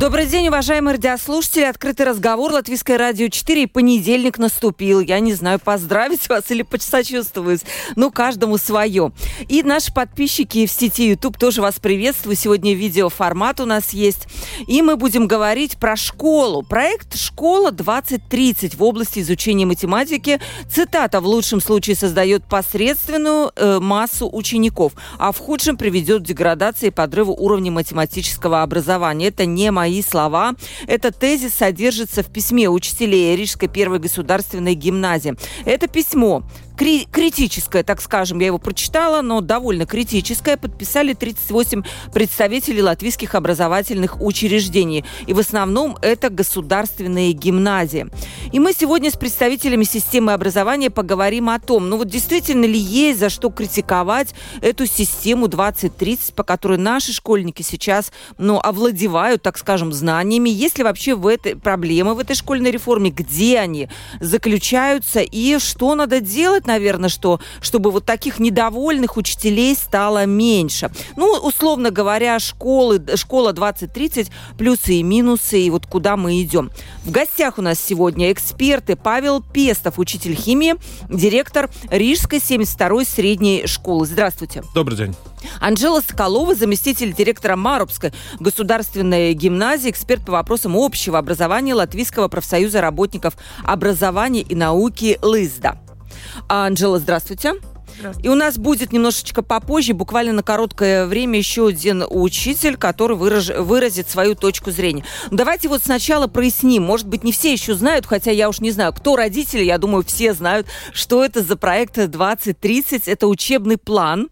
Добрый день, уважаемые радиослушатели. Открытый разговор. Латвийское радио 4. И понедельник наступил. Я не знаю, поздравить вас или посочувствовать. Ну, каждому свое. И наши подписчики в сети YouTube тоже вас приветствую. Сегодня видеоформат у нас есть. И мы будем говорить про школу. Проект «Школа 2030» в области изучения математики. Цитата в лучшем случае создает посредственную э, массу учеников, а в худшем приведет к деградации и подрыву уровня математического образования. Это не мои мои слова. Этот тезис содержится в письме учителей Рижской первой государственной гимназии. Это письмо кри- критическое, так скажем, я его прочитала, но довольно критическое, подписали 38 представителей латвийских образовательных учреждений. И в основном это государственные гимназии. И мы сегодня с представителями системы образования поговорим о том, ну вот действительно ли есть за что критиковать эту систему 2030, по которой наши школьники сейчас, ну, овладевают, так скажем, знаниями. Есть ли вообще в этой проблемы в этой школьной реформе? Где они заключаются? И что надо делать, наверное, что, чтобы вот таких недовольных учителей стало меньше. Ну, условно говоря, школы, школа 2030, плюсы и минусы, и вот куда мы идем. В гостях у нас сегодня эксперты Павел Пестов, учитель химии, директор Рижской 72-й средней школы. Здравствуйте. Добрый день. Анжела Соколова, заместитель директора Марубской государственной гимназии, эксперт по вопросам общего образования Латвийского профсоюза работников образования и науки ЛИЗДА. Анжела, здравствуйте. И у нас будет немножечко попозже, буквально на короткое время, еще один учитель, который выраж... выразит свою точку зрения. Давайте вот сначала проясним. Может быть, не все еще знают, хотя я уж не знаю, кто родители, я думаю, все знают, что это за проект 2030. Это учебный план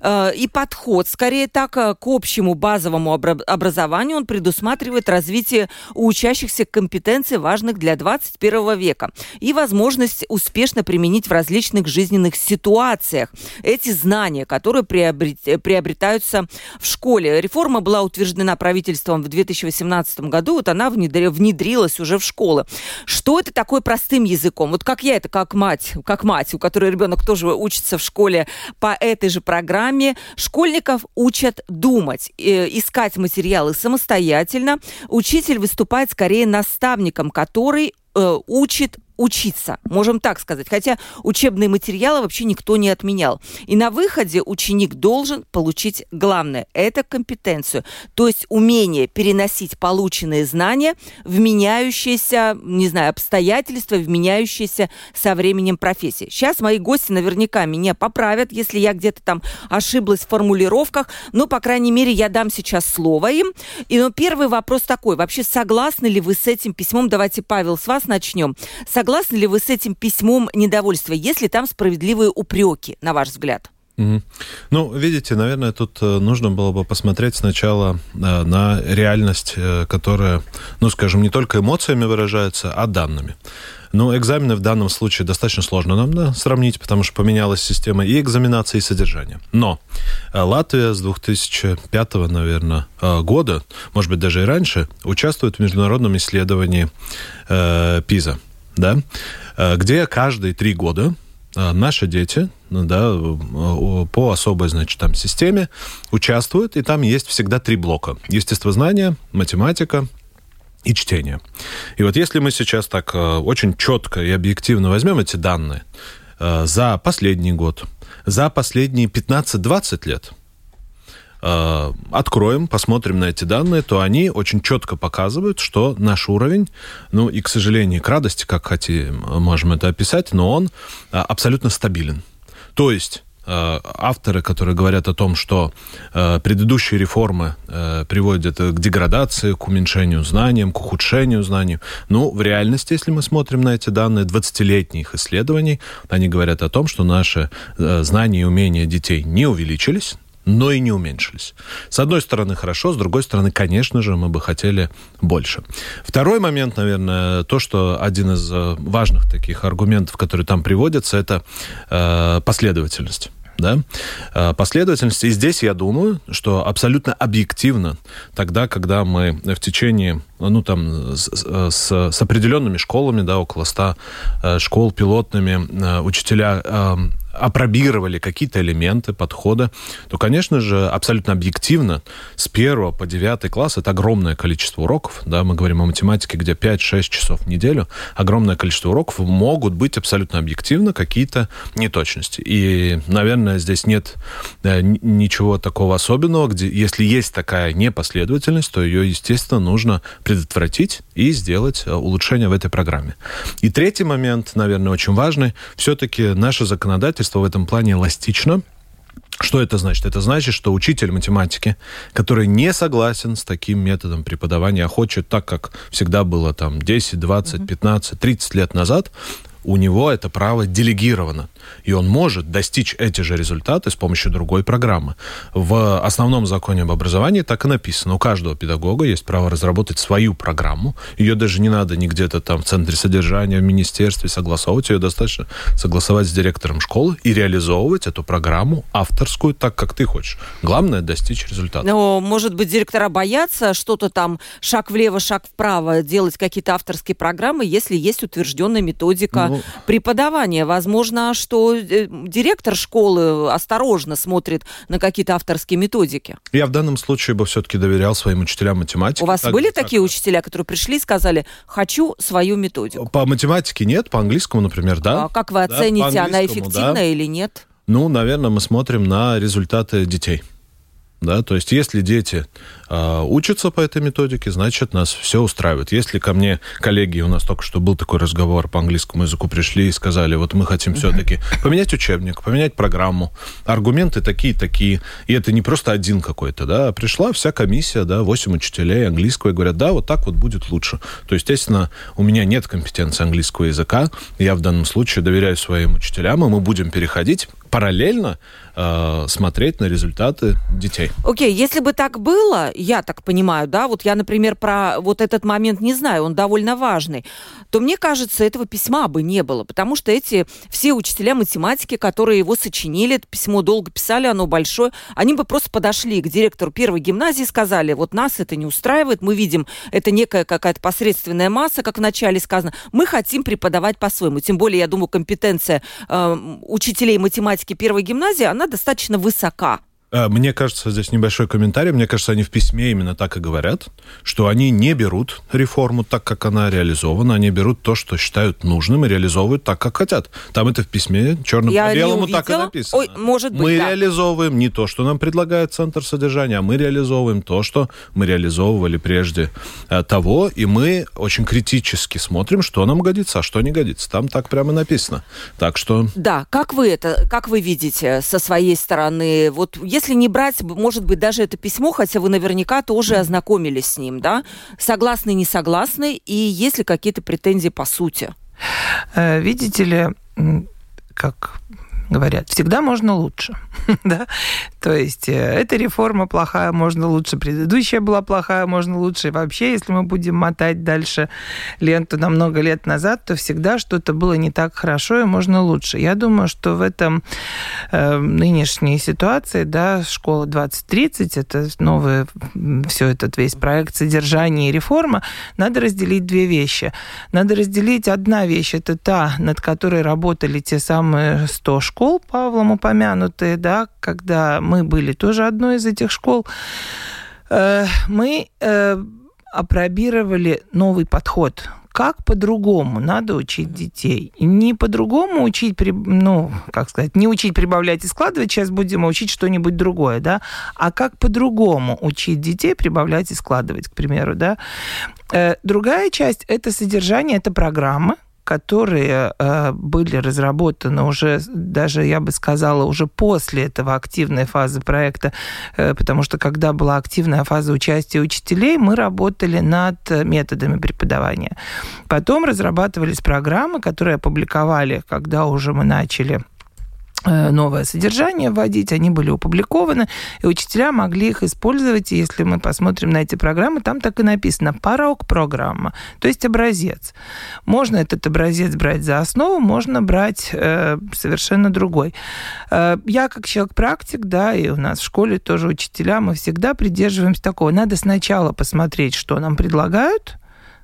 э, и подход, скорее так, э, к общему базовому образованию. Он предусматривает развитие у учащихся компетенций, важных для 21 века, и возможность успешно применить в различных жизненных ситуациях профессиях эти знания, которые приобретаются в школе. Реформа была утверждена правительством в 2018 году, вот она внедрилась уже в школы. Что это такое простым языком? Вот как я это, как мать, как мать, у которой ребенок тоже учится в школе по этой же программе, школьников учат думать, э, искать материалы самостоятельно. Учитель выступает скорее наставником, который э, учит учиться, можем так сказать. Хотя учебные материалы вообще никто не отменял. И на выходе ученик должен получить главное – это компетенцию, то есть умение переносить полученные знания в меняющиеся, не знаю, обстоятельства, в меняющиеся со временем профессии. Сейчас мои гости наверняка меня поправят, если я где-то там ошиблась в формулировках, но, по крайней мере, я дам сейчас слово им. И ну, первый вопрос такой. Вообще, согласны ли вы с этим письмом? Давайте, Павел, с вас начнем. Согласны Согласны ли вы с этим письмом недовольства? Есть ли там справедливые упреки, на ваш взгляд? Угу. Ну, видите, наверное, тут э, нужно было бы посмотреть сначала э, на реальность, э, которая, ну, скажем, не только эмоциями выражается, а данными. Ну, экзамены в данном случае достаточно сложно нам да, сравнить, потому что поменялась система и экзаменации, и содержания. Но Латвия с 2005, наверное, года, может быть, даже и раньше, участвует в международном исследовании э, ПИЗа да, э, где каждые три года э, наши дети да, по особой, значит, там системе участвуют, и там есть всегда три блока. Естествознание, математика и чтение. И вот если мы сейчас так э, очень четко и объективно возьмем эти данные за последний год, за последние 15-20 лет – Э, откроем, посмотрим на эти данные, то они очень четко показывают, что наш уровень, ну и, к сожалению, к радости, как хотим, можем это описать, но он э, абсолютно стабилен. То есть э, авторы, которые говорят о том, что предыдущие реформы приводят к деградации, к уменьшению знаний, к ухудшению знаний. Ну, в реальности, если мы смотрим на эти данные 20-летних исследований, они говорят о том, что наши знания и умения детей не увеличились, но и не уменьшились. С одной стороны, хорошо, с другой стороны, конечно же, мы бы хотели больше. Второй момент, наверное, то, что один из э, важных таких аргументов, которые там приводятся, это э, последовательность да, э, последовательность. И здесь я думаю, что абсолютно объективно, тогда, когда мы в течение, ну, там, с, с, с определенными школами, да, около 100 э, школ пилотными, учителя опробировали какие-то элементы подхода, то, конечно же, абсолютно объективно с 1 по 9 класс это огромное количество уроков, да, мы говорим о математике, где 5-6 часов в неделю, огромное количество уроков, могут быть абсолютно объективно какие-то неточности. И, наверное, здесь нет э, ничего такого особенного, где, если есть такая непоследовательность, то ее, естественно, нужно предотвратить и сделать э, улучшение в этой программе. И третий момент, наверное, очень важный, все-таки наше законодательство законодательство в этом плане эластично. Что это значит? Это значит, что учитель математики, который не согласен с таким методом преподавания, а хочет так, как всегда было там 10, 20, 15, 30 лет назад, у него это право делегировано. И он может достичь эти же результаты с помощью другой программы. В основном законе об образовании так и написано. У каждого педагога есть право разработать свою программу. Ее даже не надо ни где-то там в центре содержания, в министерстве согласовывать. Ее достаточно согласовать с директором школы и реализовывать эту программу авторскую так, как ты хочешь. Главное – достичь результата. Но, может быть, директора боятся что-то там шаг влево, шаг вправо, делать какие-то авторские программы, если есть утвержденная методика ну, преподавания. Возможно, что э, директор школы осторожно смотрит на какие-то авторские методики. Я в данном случае бы все-таки доверял своим учителям математики. У вас так, были так, такие учителя, которые пришли и сказали, хочу свою методику? По математике нет, по английскому, например, да. А как вы оцените, да, она эффективна да. или нет? Ну, наверное, мы смотрим на результаты детей. Да, то есть если дети учатся по этой методике, значит, нас все устраивает. Если ко мне коллеги, у нас только что был такой разговор по английскому языку, пришли и сказали, вот мы хотим все-таки поменять учебник, поменять программу, аргументы такие-такие, и это не просто один какой-то, да, а пришла вся комиссия, да, 8 учителей английского, и говорят, да, вот так вот будет лучше. То, естественно, у меня нет компетенции английского языка, я в данном случае доверяю своим учителям, и мы будем переходить параллельно э, смотреть на результаты детей. Окей, okay, если бы так было, я так понимаю, да, вот я, например, про вот этот момент не знаю, он довольно важный, то мне кажется, этого письма бы не было, потому что эти все учителя математики, которые его сочинили, это письмо долго писали, оно большое, они бы просто подошли к директору первой гимназии и сказали, вот нас это не устраивает, мы видим, это некая какая-то посредственная масса, как вначале сказано, мы хотим преподавать по-своему. Тем более, я думаю, компетенция э, учителей математики первой гимназии, она достаточно высока. Э, мне кажется, здесь небольшой комментарий. Мне кажется, они в письме именно так и говорят, что они не берут реформу так, как она реализована, они берут то, что считают нужным, и реализовывают так, как хотят. Там это в письме черным Я по белому так и написано. Ой, может быть, мы да. реализовываем не то, что нам предлагает Центр содержания, а мы реализовываем то, что мы реализовывали прежде э, того, и мы очень критически смотрим, что нам годится, а что не годится. Там так прямо написано. Так что... Да, как вы это, как вы видите со своей стороны? Вот если если не брать, может быть, даже это письмо, хотя вы наверняка тоже ознакомились с ним, да? Согласны, не согласны, и есть ли какие-то претензии по сути? Э, видите ли, как говорят, всегда можно лучше. да? То есть э, эта реформа плохая, можно лучше, предыдущая была плохая, можно лучше. И вообще, если мы будем мотать дальше ленту на много лет назад, то всегда что-то было не так хорошо и можно лучше. Я думаю, что в этом э, нынешней ситуации, да, школа 2030, это новый, все этот весь проект содержания и реформа, надо разделить две вещи. Надо разделить одна вещь, это та, над которой работали те самые 100 школ, школ, Павлом упомянутые, да, когда мы были тоже одной из этих школ, э, мы э, опробировали новый подход как по-другому надо учить детей. Не по-другому учить, ну, как сказать, не учить прибавлять и складывать, сейчас будем учить что-нибудь другое, да, а как по-другому учить детей прибавлять и складывать, к примеру, да. Э, другая часть – это содержание, это программы, которые э, были разработаны уже, даже я бы сказала, уже после этого активной фазы проекта, э, потому что когда была активная фаза участия учителей, мы работали над методами преподавания. Потом разрабатывались программы, которые опубликовали, когда уже мы начали новое содержание вводить, они были опубликованы, и учителя могли их использовать. И если мы посмотрим на эти программы, там так и написано «порог программа», то есть образец. Можно этот образец брать за основу, можно брать э, совершенно другой. Э, я как человек-практик, да, и у нас в школе тоже учителя, мы всегда придерживаемся такого. Надо сначала посмотреть, что нам предлагают,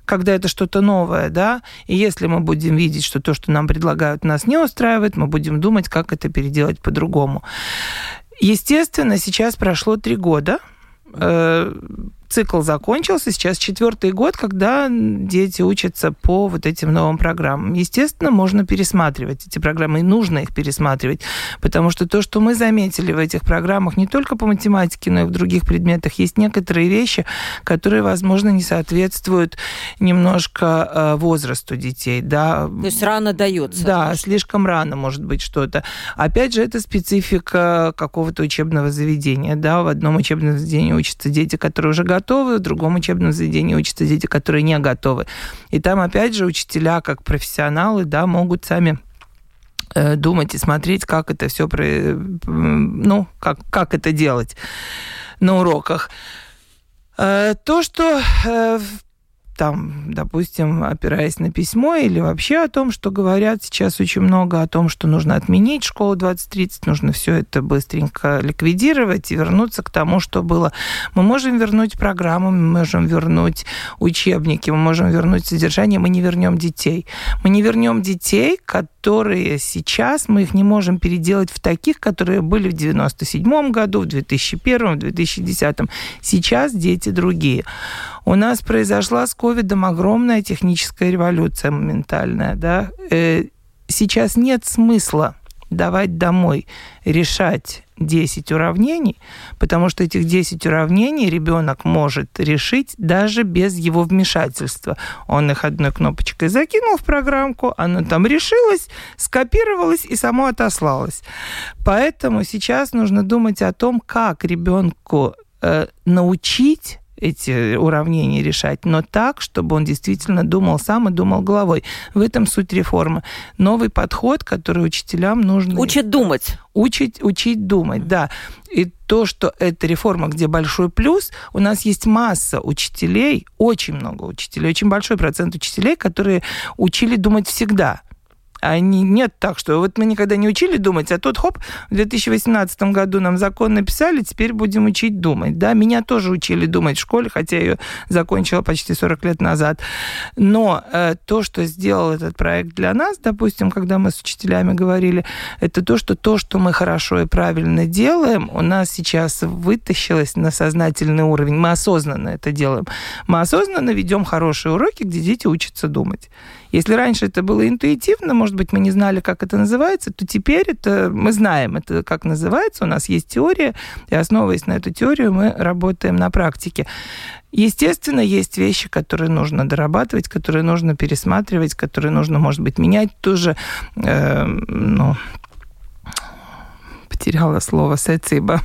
когда это что-то новое, да, и если мы будем видеть, что то, что нам предлагают, нас не устраивает, мы будем думать, как это переделать по-другому. Естественно, сейчас прошло три года, э, цикл закончился, сейчас четвертый год, когда дети учатся по вот этим новым программам. Естественно, можно пересматривать эти программы, и нужно их пересматривать, потому что то, что мы заметили в этих программах, не только по математике, но и в других предметах, есть некоторые вещи, которые, возможно, не соответствуют немножко э, возрасту детей. Да. То есть рано дается. Да, слишком рано может быть что-то. Опять же, это специфика какого-то учебного заведения. Да, в одном учебном заведении учатся дети, которые уже готовы готовы, в другом учебном заведении учатся дети, которые не готовы. И там, опять же, учителя, как профессионалы, да, могут сами э, думать и смотреть, как это все, ну, как, как это делать на уроках. Э, то, что э, там, допустим, опираясь на письмо или вообще о том, что говорят сейчас очень много о том, что нужно отменить школу 2030, нужно все это быстренько ликвидировать и вернуться к тому, что было. Мы можем вернуть программу, мы можем вернуть учебники, мы можем вернуть содержание, мы не вернем детей. Мы не вернем детей, которые сейчас, мы их не можем переделать в таких, которые были в 97 году, в 2001, в 2010. Сейчас дети другие. У нас произошла с ковидом огромная техническая революция моментальная. Да? Э, сейчас нет смысла давать домой решать 10 уравнений, потому что этих 10 уравнений ребенок может решить даже без его вмешательства. Он их одной кнопочкой закинул в программку, она там решилась, скопировалась и само отослалась. Поэтому сейчас нужно думать о том, как ребенку э, научить эти уравнения решать, но так, чтобы он действительно думал сам и думал головой. В этом суть реформы. Новый подход, который учителям нужно... Учит думать. Учить, учить думать, да. И то, что это реформа, где большой плюс, у нас есть масса учителей, очень много учителей, очень большой процент учителей, которые учили думать всегда а не, нет так, что вот мы никогда не учили думать, а тут хоп, в 2018 году нам закон написали, теперь будем учить думать. Да, меня тоже учили думать в школе, хотя я ее закончила почти 40 лет назад. Но э, то, что сделал этот проект для нас, допустим, когда мы с учителями говорили, это то, что то, что мы хорошо и правильно делаем, у нас сейчас вытащилось на сознательный уровень. Мы осознанно это делаем. Мы осознанно ведем хорошие уроки, где дети учатся думать. Если раньше это было интуитивно, может быть, мы не знали, как это называется, то теперь это мы знаем, это как называется, у нас есть теория, и основываясь на эту теорию, мы работаем на практике. Естественно, есть вещи, которые нужно дорабатывать, которые нужно пересматривать, которые нужно, может быть, менять тоже. Э, ну, потеряла слово сециба.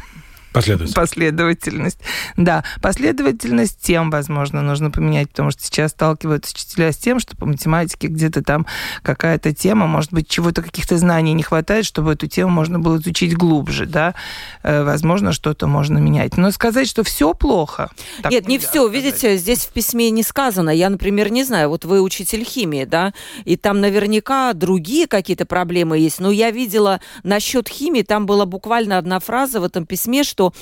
Последовательность. Последовательность. Да, последовательность тем, возможно, нужно поменять, потому что сейчас сталкиваются учителя с тем, что по математике где-то там какая-то тема, может быть, чего-то, каких-то знаний не хватает, чтобы эту тему можно было изучить глубже, да. Э, возможно, что-то можно менять. Но сказать, что все плохо... Нет, не все. Сказать. Видите, здесь в письме не сказано. Я, например, не знаю, вот вы учитель химии, да, и там наверняка другие какие-то проблемы есть. Но я видела насчет химии, там была буквально одна фраза в этом письме, что что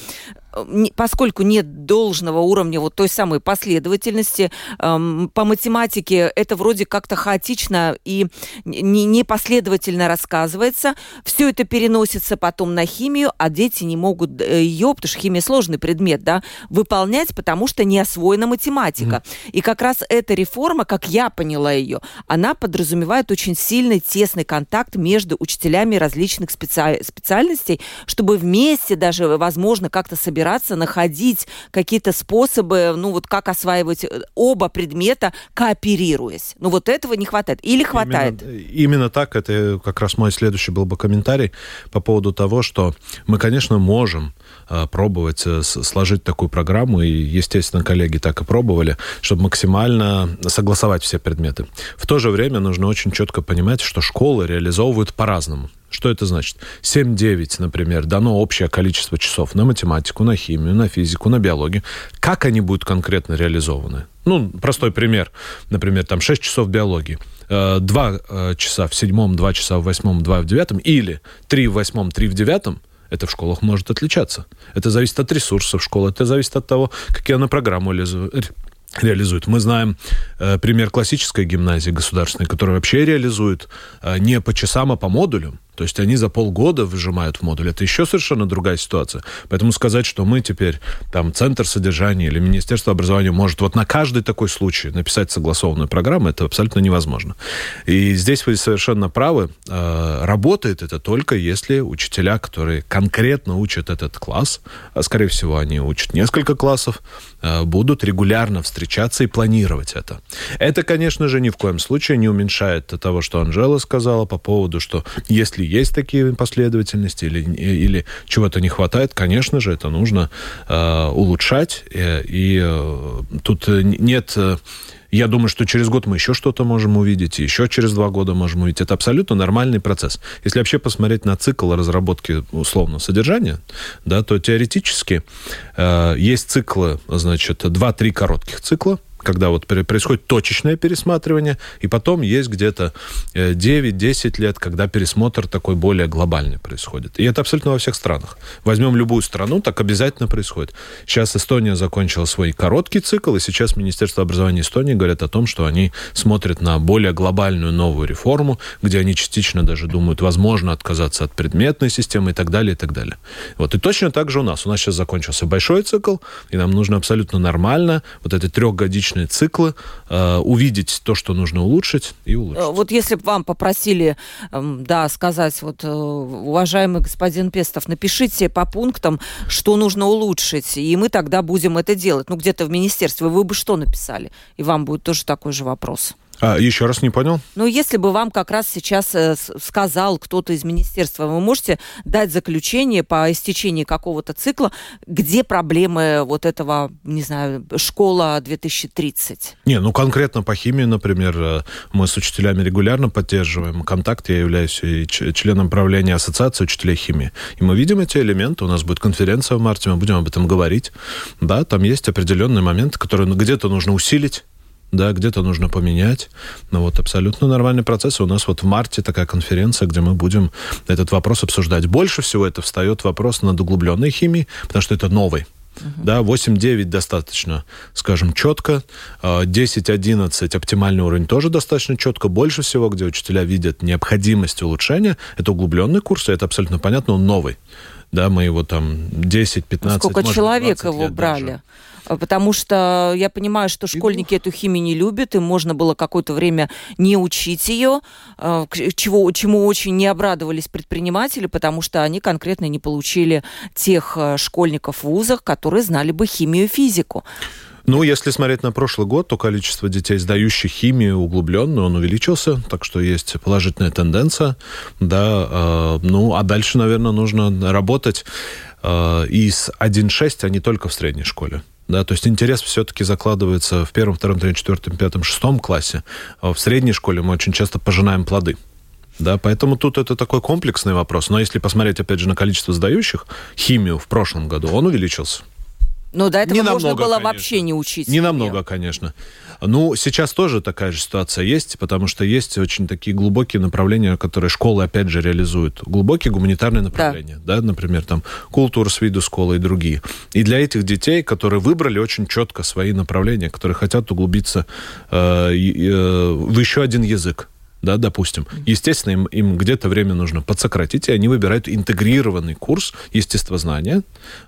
поскольку нет должного уровня вот той самой последовательности, эм, по математике это вроде как-то хаотично и непоследовательно рассказывается. Все это переносится потом на химию, а дети не могут э, ее, потому что химия сложный предмет, да, выполнять, потому что не освоена математика. Mm. И как раз эта реформа, как я поняла ее, она подразумевает очень сильный, тесный контакт между учителями различных специ... специальностей, чтобы вместе даже, возможно, как-то собирать разбираться, находить какие-то способы, ну вот как осваивать э, оба предмета, кооперируясь. Ну вот этого не хватает. Или хватает? Именно, именно так. Это как раз мой следующий был бы комментарий по поводу того, что мы, конечно, можем э, пробовать э, сложить такую программу, и, естественно, коллеги так и пробовали, чтобы максимально согласовать все предметы. В то же время нужно очень четко понимать, что школы реализовывают по-разному Что это значит? 7-9, например, дано общее количество часов на математику, на химию, на физику, на биологию. Как они будут конкретно реализованы? Ну, простой пример. Например, там 6 часов биологии. 2 э, э, часа в седьмом, 2 часа в восьмом, 2 в девятом, или 3 в восьмом, 3 в девятом, это в школах может отличаться. Это зависит от ресурсов школы, это зависит от того, какие она программу реализует. Мы знаем э, пример классической гимназии государственной, которая вообще реализует не по часам, а по модулям. То есть они за полгода выжимают в модуль. Это еще совершенно другая ситуация. Поэтому сказать, что мы теперь там центр содержания или Министерство образования может вот на каждый такой случай написать согласованную программу, это абсолютно невозможно. И здесь вы совершенно правы. Э, работает это только если учителя, которые конкретно учат этот класс, а скорее всего они учат несколько классов, э, будут регулярно встречаться и планировать это. Это, конечно же, ни в коем случае не уменьшает того, что Анжела сказала по поводу, что если есть такие последовательности или, или чего-то не хватает, конечно же, это нужно э, улучшать. Э, и э, тут нет... Э, я думаю, что через год мы еще что-то можем увидеть, и еще через два года можем увидеть. Это абсолютно нормальный процесс. Если вообще посмотреть на цикл разработки условно содержания, да, то теоретически э, есть циклы, значит, два-три коротких цикла, когда вот происходит точечное пересматривание, и потом есть где-то 9-10 э, лет, когда пересмотр такой более глобальный происходит. И это абсолютно во всех странах. Возьмем любую страну, так обязательно происходит. Сейчас Эстония закончила свой короткий цикл, и сейчас Министерство образования Эстонии говорят о том, что они смотрят на более глобальную новую реформу, где они частично даже думают, возможно, отказаться от предметной системы и так далее, и так далее. Вот. И точно так же у нас. У нас сейчас закончился большой цикл, и нам нужно абсолютно нормально вот эти трехгодичные различные циклы, э, увидеть то, что нужно улучшить, и улучшить. Вот если бы вам попросили, эм, да, сказать, вот, э, уважаемый господин Пестов, напишите по пунктам, что нужно улучшить, и мы тогда будем это делать. Ну, где-то в министерстве вы бы что написали? И вам будет тоже такой же вопрос. А, еще раз не понял? Ну, если бы вам как раз сейчас э, сказал кто-то из министерства, вы можете дать заключение по истечении какого-то цикла, где проблемы вот этого, не знаю, школа 2030? Не, ну конкретно по химии, например, э, мы с учителями регулярно поддерживаем контакт. Я являюсь и членом правления Ассоциации учителей химии. И мы видим эти элементы. У нас будет конференция в марте, мы будем об этом говорить. Да, там есть определенные моменты, которые ну, где-то нужно усилить, да, где-то нужно поменять. Но вот абсолютно нормальный процесс. У нас вот в марте такая конференция, где мы будем этот вопрос обсуждать. Больше всего это встает вопрос над углубленной химией, потому что это новый. Uh-huh. Да, 8-9 достаточно, скажем, четко. 10-11 а, оптимальный уровень тоже достаточно четко. Больше всего, где учителя видят необходимость улучшения, это углубленный курс, и это абсолютно понятно, он новый. Да, мы его там 10-15... Сколько человек его брали? Даже. Потому что я понимаю, что школьники эту химию не любят, и можно было какое-то время не учить ее, а, чего, чему очень не обрадовались предприниматели, потому что они конкретно не получили тех а, школьников в вузах, которые знали бы химию и физику. Ну, если смотреть на прошлый год, то количество детей, сдающих химию углубленную, он увеличился, так что есть положительная тенденция, да. Э, ну, а дальше, наверное, нужно работать э, и с 1.6, а не только в средней школе. Да, то есть интерес все-таки закладывается в первом, втором, третьем, четвертом, пятом, шестом классе. А в средней школе мы очень часто пожинаем плоды. Да, поэтому тут это такой комплексный вопрос. Но если посмотреть, опять же, на количество сдающих химию в прошлом году, он увеличился. Но до этого не можно намного, было конечно. вообще не учить. Не намного, конечно. Ну, сейчас тоже такая же ситуация есть, потому что есть очень такие глубокие направления, которые школы, опять же, реализуют. Глубокие гуманитарные направления, да, да например, там, культура с виду школы и другие. И для этих детей, которые выбрали очень четко свои направления, которые хотят углубиться э, э, в еще один язык, да, допустим. Естественно, им, им где-то время нужно подсократить, и они выбирают интегрированный курс естествознания,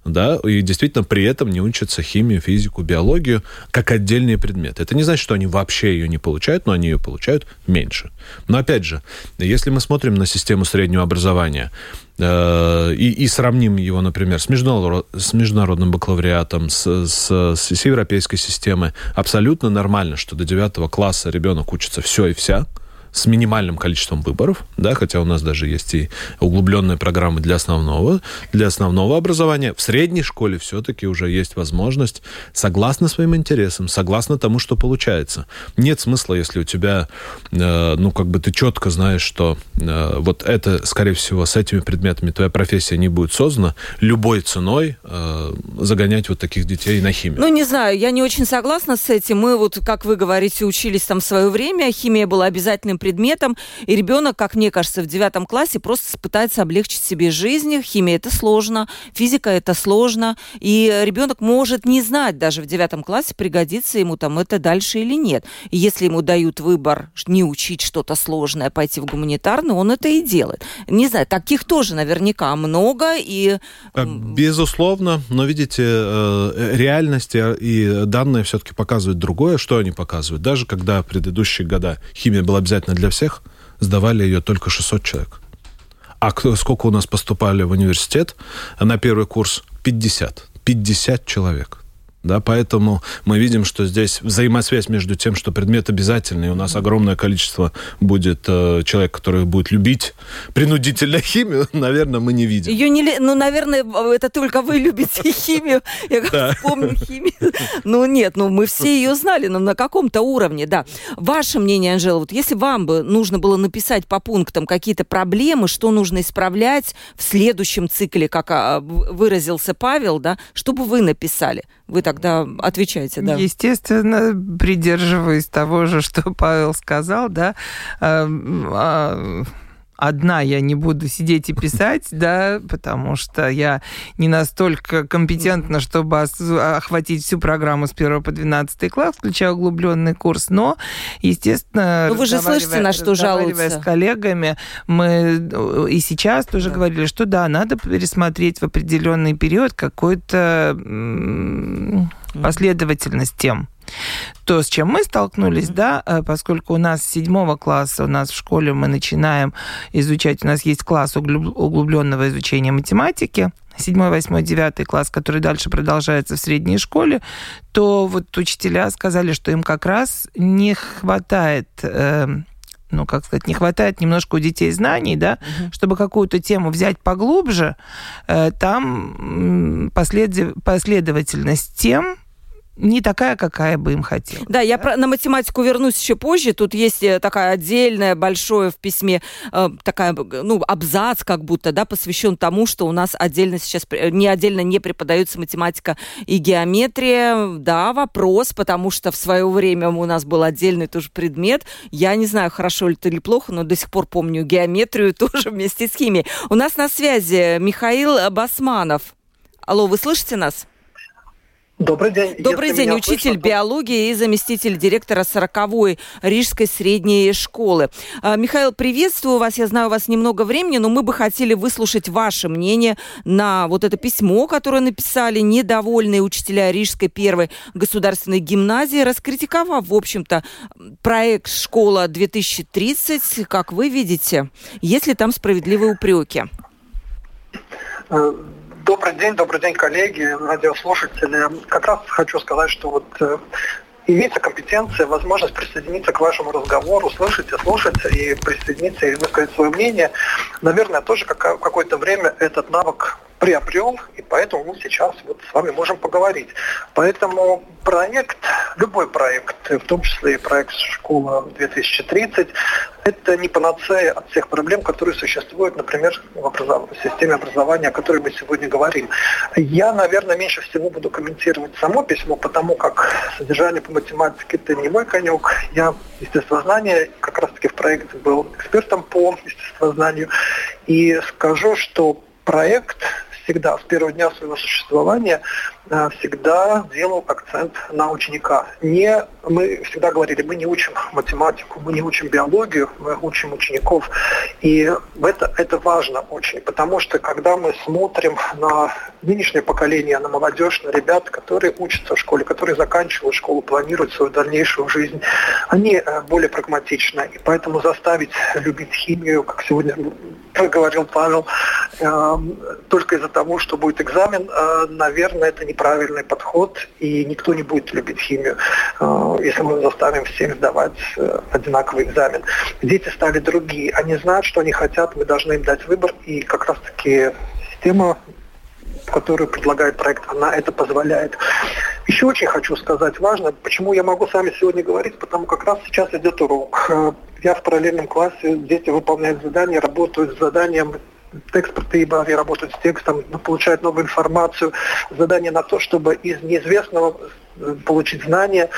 да, и действительно при этом не учатся химию, физику, биологию как отдельные предметы. Это не значит, что они вообще ее не получают, но они ее получают меньше. Но опять же, если мы смотрим на систему среднего образования, э, и, и сравним его, например, с, международ, с международным бакалавриатом, с, с, с европейской системой, абсолютно нормально, что до девятого класса ребенок учится все и вся, с минимальным количеством выборов, да, хотя у нас даже есть и углубленные программы для основного, для основного образования. В средней школе все-таки уже есть возможность, согласно своим интересам, согласно тому, что получается. Нет смысла, если у тебя, э, ну, как бы ты четко знаешь, что э, вот это, скорее всего, с этими предметами твоя профессия не будет создана, любой ценой э, загонять вот таких детей на химию. Ну, не знаю, я не очень согласна с этим. Мы вот, как вы говорите, учились там в свое время, химия была обязательным предметом, и ребенок, как мне кажется, в девятом классе просто пытается облегчить себе жизнь. Химия это сложно, физика это сложно, и ребенок может не знать даже в девятом классе, пригодится ему там это дальше или нет. И если ему дают выбор не учить что-то сложное, пойти в гуманитарный, он это и делает. Не знаю, таких тоже наверняка много, и... А, безусловно, но видите, э, реальность и данные все-таки показывают другое. Что они показывают? Даже когда в предыдущие года химия была обязательно для всех, сдавали ее только 600 человек. А сколько у нас поступали в университет на первый курс? 50. 50 человек. Да, поэтому мы видим, что здесь взаимосвязь между тем, что предмет обязательный, у нас огромное количество будет э, человек, который будет любить принудительно химию, наверное, мы не видим. Ее не, ну, наверное, это только вы любите химию. Я как помню химию. Ну нет, ну мы все ее знали, но на каком-то уровне, да. Ваше мнение, Анжела, вот если вам бы нужно было написать по пунктам какие-то проблемы, что нужно исправлять в следующем цикле, как а, выразился Павел, да, что бы вы написали? Вы тогда отвечаете, да? Естественно, придерживаясь того же, что Павел сказал, да, эм, а, одна я не буду сидеть и писать, да, потому что я не настолько компетентна, чтобы охватить всю программу с 1 по 12 класс, включая углубленный курс, но, естественно, но вы же слышите, на что жалуются. с коллегами, мы и сейчас тоже да. говорили, что да, надо пересмотреть в определенный период какой-то последовательность тем то, с чем мы столкнулись, mm-hmm. да, э, поскольку у нас с седьмого класса, у нас в школе мы начинаем изучать, у нас есть класс углубленного изучения математики, седьмой, восьмой, девятый класс, который дальше продолжается в средней школе, то вот учителя сказали, что им как раз не хватает э, ну, как сказать, не хватает немножко у детей знаний, да, угу. чтобы какую-то тему взять поглубже, э, там послед... последовательность тем, не такая, какая бы им хотелось. Да, да? я про, на математику вернусь еще позже. Тут есть э, такая отдельная, большое в письме, э, такая, ну, абзац как будто, да, посвящен тому, что у нас отдельно сейчас, не отдельно не преподается математика и геометрия. Да, вопрос, потому что в свое время у нас был отдельный тоже предмет. Я не знаю, хорошо ли это или плохо, но до сих пор помню геометрию тоже вместе с химией. У нас на связи Михаил Басманов. Алло, вы слышите нас? Добрый день. Добрый Если день, учитель слышно, биологии и заместитель директора 40-й Рижской средней школы. А, Михаил, приветствую вас. Я знаю, у вас немного времени, но мы бы хотели выслушать ваше мнение на вот это письмо, которое написали недовольные учителя Рижской первой государственной гимназии, раскритиковав, в общем-то, проект «Школа 2030». Как вы видите, есть ли там справедливые упреки? Добрый день, добрый день, коллеги, радиослушатели. Как раз хочу сказать, что вот э, имеется компетенция, возможность присоединиться к вашему разговору, слышать и слушать, и присоединиться и высказать свое мнение. Наверное, тоже как, какое-то время этот навык приобрел, и поэтому мы сейчас вот с вами можем поговорить. Поэтому проект, любой проект, в том числе и проект «Школа 2030», это не панацея от всех проблем, которые существуют, например, в, образов... в системе образования, о которой мы сегодня говорим. Я, наверное, меньше всего буду комментировать само письмо, потому как содержание по математике – это не мой конек. Я естествознание, как раз-таки в проекте был экспертом по естествознанию. И скажу, что проект всегда, с первого дня своего существования, э, всегда делал акцент на ученика. Не, мы всегда говорили, мы не учим математику, мы не учим биологию, мы учим учеников. И это, это важно очень, потому что когда мы смотрим на нынешнее поколение, на молодежь, на ребят, которые учатся в школе, которые заканчивают школу, планируют свою дальнейшую жизнь, они э, более прагматичны. И поэтому заставить любить химию, как сегодня проговорил Павел, э, только из-за тому, что будет экзамен, э, наверное, это неправильный подход, и никто не будет любить химию, э, если мы заставим всех сдавать э, одинаковый экзамен. Дети стали другие, они знают, что они хотят, мы должны им дать выбор, и как раз-таки система которую предлагает проект, она это позволяет. Еще очень хочу сказать важно, почему я могу с вами сегодня говорить, потому как раз сейчас идет урок. Я в параллельном классе, дети выполняют задания, работают с заданием, экспорты и они работают с текстом, получают новую информацию, задание на то, чтобы из неизвестного э, получить знания.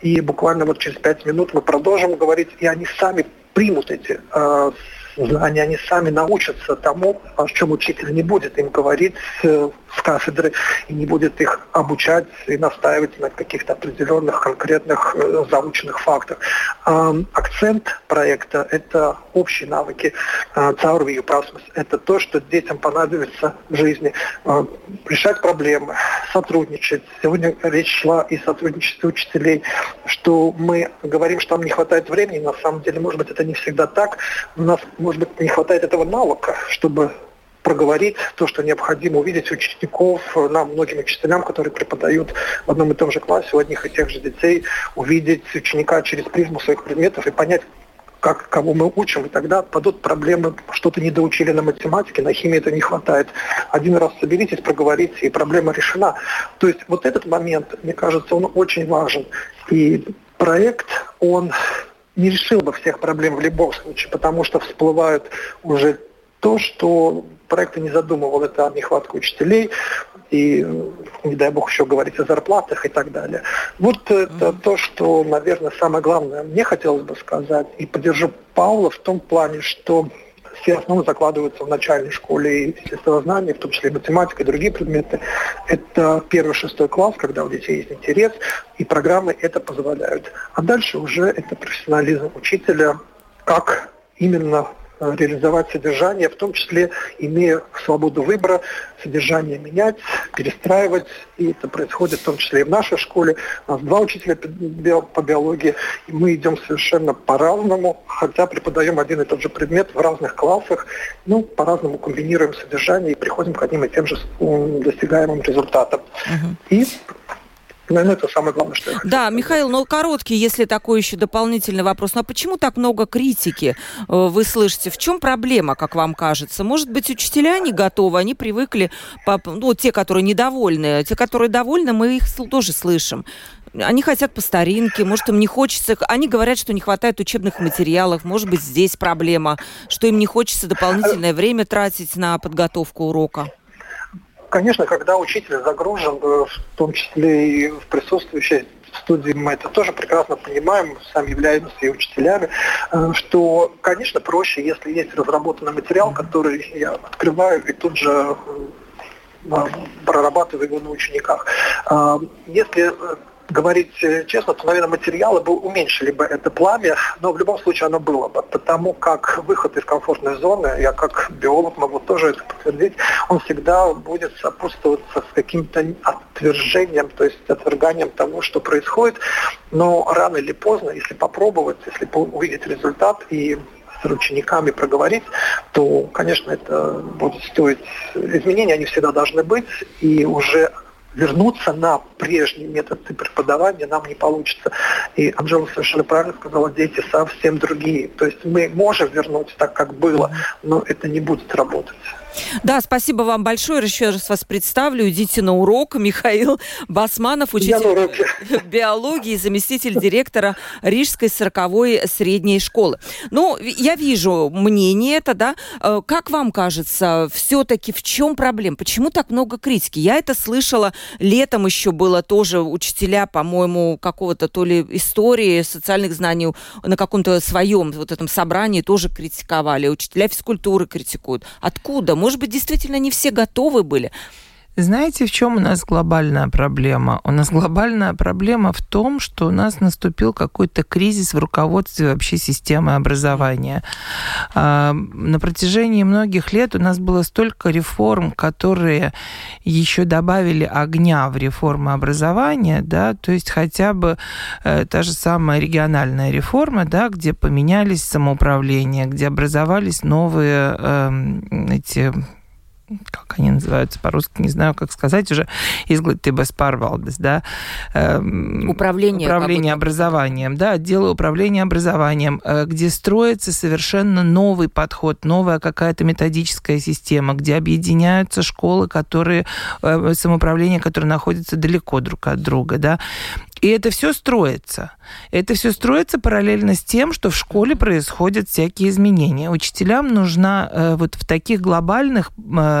И буквально вот через пять минут мы продолжим говорить, и они сами примут эти э, знания, они сами научатся тому, о чем учитель не будет им говорить с кафедры и не будет их обучать и настаивать на каких-то определенных конкретных э, заученных фактах. Акцент проекта – это общие навыки Цаурвию Прасмус. Это то, что детям понадобится в жизни. Э, решать проблемы, сотрудничать. Сегодня речь шла и сотрудничестве учителей, что мы говорим, что нам не хватает времени. На самом деле, может быть, это не всегда так. У нас, может быть, не хватает этого навыка, чтобы проговорить то, что необходимо увидеть учеников, нам, многим учителям, которые преподают в одном и том же классе у одних и тех же детей, увидеть ученика через призму своих предметов и понять, как, кого мы учим, и тогда падут проблемы, что-то недоучили на математике, на химии это не хватает. Один раз соберитесь, проговорите, и проблема решена. То есть вот этот момент, мне кажется, он очень важен. И проект, он не решил бы всех проблем в любом случае, потому что всплывают уже то, что проекты не задумывал, это нехватка учителей, и, не дай бог, еще говорить о зарплатах и так далее. Вот это то, что, наверное, самое главное мне хотелось бы сказать, и поддержу Павла в том плане, что все основы закладываются в начальной школе и естествознание, в том числе и математика и другие предметы. Это первый шестой класс, когда у детей есть интерес, и программы это позволяют. А дальше уже это профессионализм учителя, как именно реализовать содержание, в том числе имея свободу выбора, содержание менять, перестраивать. И это происходит в том числе и в нашей школе. У нас два учителя по биологии, и мы идем совершенно по-разному, хотя преподаем один и тот же предмет в разных классах, ну, по-разному комбинируем содержание и приходим к одним и тем же достигаемым результатам. Uh-huh. И Наверное, это самое главное, что я хочу Да. Михаил, но короткий, если такой еще дополнительный вопрос. Ну а почему так много критики э, вы слышите? В чем проблема, как вам кажется? Может быть, учителя не готовы, они привыкли, ну, те, которые недовольны, те, которые довольны, мы их тоже слышим. Они хотят по старинке, может, им не хочется. Они говорят, что не хватает учебных материалов. Может быть, здесь проблема, что им не хочется дополнительное время тратить на подготовку урока. Конечно, когда учитель загружен, э, в том числе и в присутствующей студии мы это тоже прекрасно понимаем, сами являемся и учителями, э, что, конечно, проще, если есть разработанный материал, который я открываю и тут же э, прорабатываю его на учениках. Если говорить э, честно, то, наверное, материалы бы уменьшили бы это пламя, но в любом случае оно было бы, потому как выход из комфортной зоны, я как биолог могу тоже это подтвердить, он всегда будет сопутствоваться с каким-то отвержением, то есть отверганием того, что происходит, но рано или поздно, если попробовать, если увидеть результат и с учениками проговорить, то, конечно, это будет стоить изменения, они всегда должны быть, и уже вернуться на прежний метод преподавания нам не получится. И Анжела совершенно правильно сказала, дети совсем другие. То есть мы можем вернуть так, как было, но это не будет работать. Да, спасибо вам большое. Еще раз вас представлю. Идите на урок. Михаил Басманов, учитель биологии, заместитель директора Рижской 40-й средней школы. Ну, я вижу мнение это, да. Э, как вам кажется, все-таки в чем проблема? Почему так много критики? Я это слышала летом еще было тоже учителя, по-моему, какого-то то ли истории, социальных знаний на каком-то своем вот этом собрании тоже критиковали. Учителя физкультуры критикуют. Откуда? Может быть, действительно не все готовы были. Знаете, в чем у нас глобальная проблема? У нас глобальная проблема в том, что у нас наступил какой-то кризис в руководстве вообще системы образования. А, на протяжении многих лет у нас было столько реформ, которые еще добавили огня в реформу образования, да, то есть хотя бы э, та же самая региональная реформа, да, где поменялись самоуправления, где образовались новые э, эти как они называются по-русски, не знаю, как сказать уже, изглытības pārvaldes, да, эм, управление, управление образованием, да, отделы управления образованием, э, где строится совершенно новый подход, новая какая-то методическая система, где объединяются школы, которые, э, самоуправление, которые находятся далеко друг от друга, да, и это все строится. Это все строится параллельно с тем, что в школе происходят всякие изменения. Учителям нужна э, вот в таких глобальных э,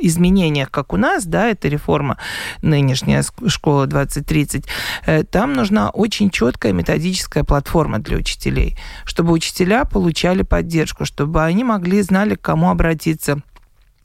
изменениях, как у нас, да, это реформа нынешняя школа 2030, э, там нужна очень четкая методическая платформа для учителей, чтобы учителя получали поддержку, чтобы они могли, знали, к кому обратиться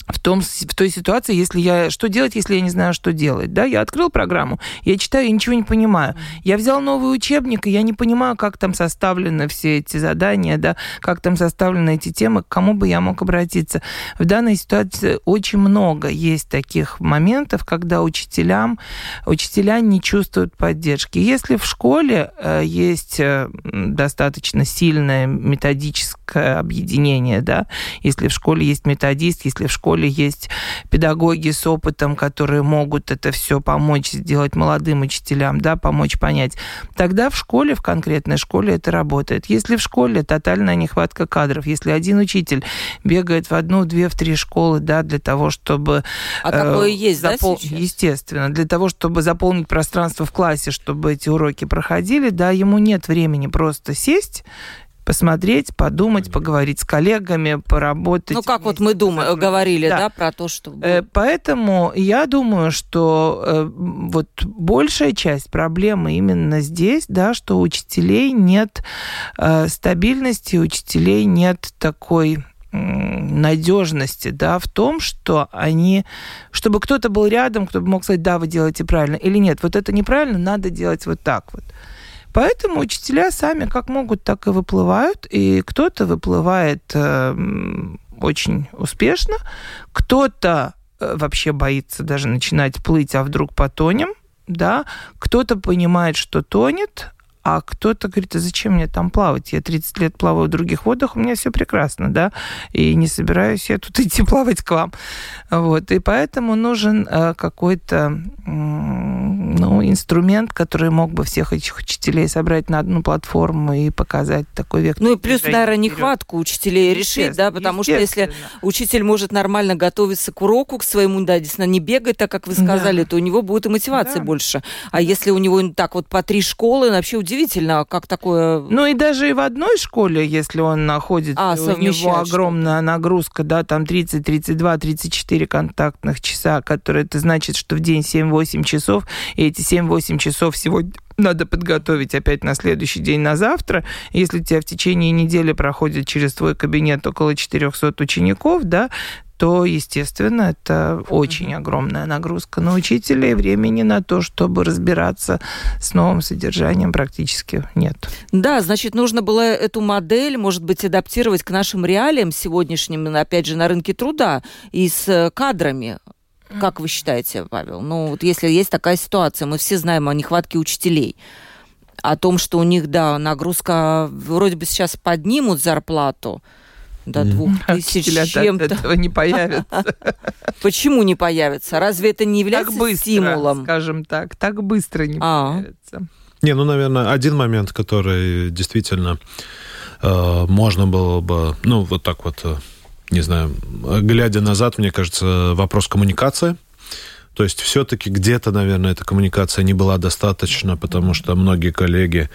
в, том, в той ситуации, если я... Что делать, если я не знаю, что делать? Да, я открыл программу, я читаю, я ничего не понимаю. Я взял новый учебник, и я не понимаю, как там составлены все эти задания, да, как там составлены эти темы, к кому бы я мог обратиться. В данной ситуации очень много есть таких моментов, когда учителям, учителя не чувствуют поддержки. Если в школе э, есть э, достаточно сильное методическое объединение, да, если в школе есть методист, если в школе есть педагоги с опытом, которые могут это все помочь сделать молодым учителям, да, помочь понять. Тогда в школе, в конкретной школе это работает. Если в школе тотальная нехватка кадров, если один учитель бегает в одну, две, в три школы, да, для того, чтобы... А э, такое есть, запол... да, сейчас? Естественно. Для того, чтобы заполнить пространство в классе, чтобы эти уроки проходили, да, ему нет времени просто сесть посмотреть, подумать, поговорить с коллегами, поработать. Ну, как вот мы думаем, говорили, да, да про то, что... Э, поэтому я думаю, что э, вот большая часть проблемы именно здесь, да, что у учителей нет э, стабильности, у учителей нет такой надежности, да, в том, что они, чтобы кто-то был рядом, кто бы мог сказать, да, вы делаете правильно, или нет, вот это неправильно, надо делать вот так вот. Поэтому учителя сами как могут, так и выплывают. И кто-то выплывает э, очень успешно, кто-то э, вообще боится даже начинать плыть, а вдруг потонем, да, кто-то понимает, что тонет, а кто-то говорит, а зачем мне там плавать? Я 30 лет плаваю в других водах, у меня все прекрасно, да, и не собираюсь я тут идти плавать к вам. Вот, и поэтому нужен э, какой-то ну, инструмент, который мог бы всех этих учителей собрать на одну платформу и показать такой вектор. Ну и плюс, наверное, нехватку учителей решить, да, потому что если учитель может нормально готовиться к уроку, к своему, да, действительно, не бегать, так как вы сказали, да. то у него будет и мотивация да. больше. А да. если у него так вот по три школы, вообще удивительно, как такое... Ну и даже и в одной школе, если он находится, а, у него огромная нагрузка, да, там 30, 32, 34 контактных часа, которые это значит, что в день 7-8 часов, и эти 7-8 часов сегодня надо подготовить опять на следующий день, на завтра. Если у тебя в течение недели проходит через твой кабинет около 400 учеников, да, то, естественно, это очень огромная нагрузка на учителей. Времени на то, чтобы разбираться с новым содержанием, практически нет. Да, значит, нужно было эту модель, может быть, адаптировать к нашим реалиям сегодняшним, опять же, на рынке труда и с кадрами. Как вы считаете, Павел? Ну, вот если есть такая ситуация, мы все знаем о нехватке учителей, о том, что у них, да, нагрузка, вроде бы сейчас поднимут зарплату, до двух тысяч чем-то. этого не появится. Почему не появится? Разве это не является так быстро, стимулом? скажем так, так быстро не а. появится. Не, ну, наверное, один момент, который действительно э, можно было бы, ну, вот так вот, э, не знаю, глядя назад, мне кажется, вопрос коммуникации. То есть все-таки где-то, наверное, эта коммуникация не была достаточно, потому что многие коллеги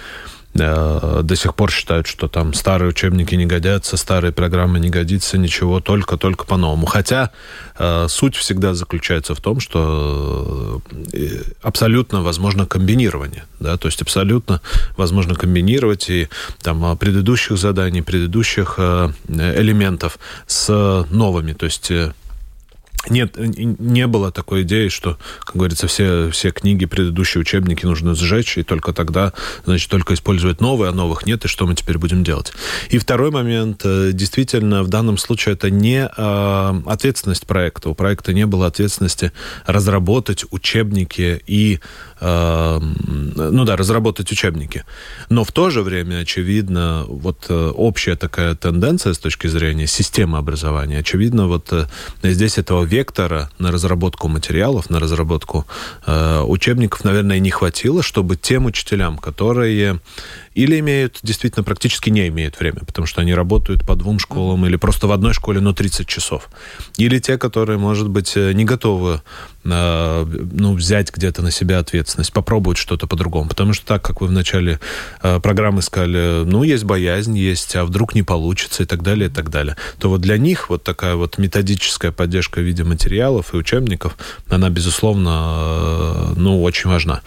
до сих пор считают, что там старые учебники не годятся, старые программы не годится, ничего, только-только по-новому. Хотя э, суть всегда заключается в том, что э, абсолютно возможно комбинирование, да, то есть абсолютно возможно комбинировать и там предыдущих заданий, предыдущих элементов с новыми, то есть нет, не было такой идеи, что, как говорится, все, все книги, предыдущие учебники нужно сжечь, и только тогда, значит, только использовать новые, а новых нет, и что мы теперь будем делать. И второй момент, э, действительно, в данном случае это не э, ответственность проекта. У проекта не было ответственности разработать учебники и э, ну да, разработать учебники. Но в то же время, очевидно, вот э, общая такая тенденция с точки зрения системы образования, очевидно, вот э, здесь этого вектора на разработку материалов, на разработку э, учебников, наверное, не хватило, чтобы тем учителям, которые или имеют, действительно, практически не имеют время, потому что они работают по двум школам или просто в одной школе, но 30 часов. Или те, которые, может быть, э, не готовы э, ну, взять где-то на себя ответственность, попробовать что-то по-другому. Потому что так, как вы в начале э, программы сказали, ну, есть боязнь, есть, а вдруг не получится и так далее, и так далее. То вот для них вот такая вот методическая поддержка в виде материалов и учебников, она, безусловно, ну, очень важна.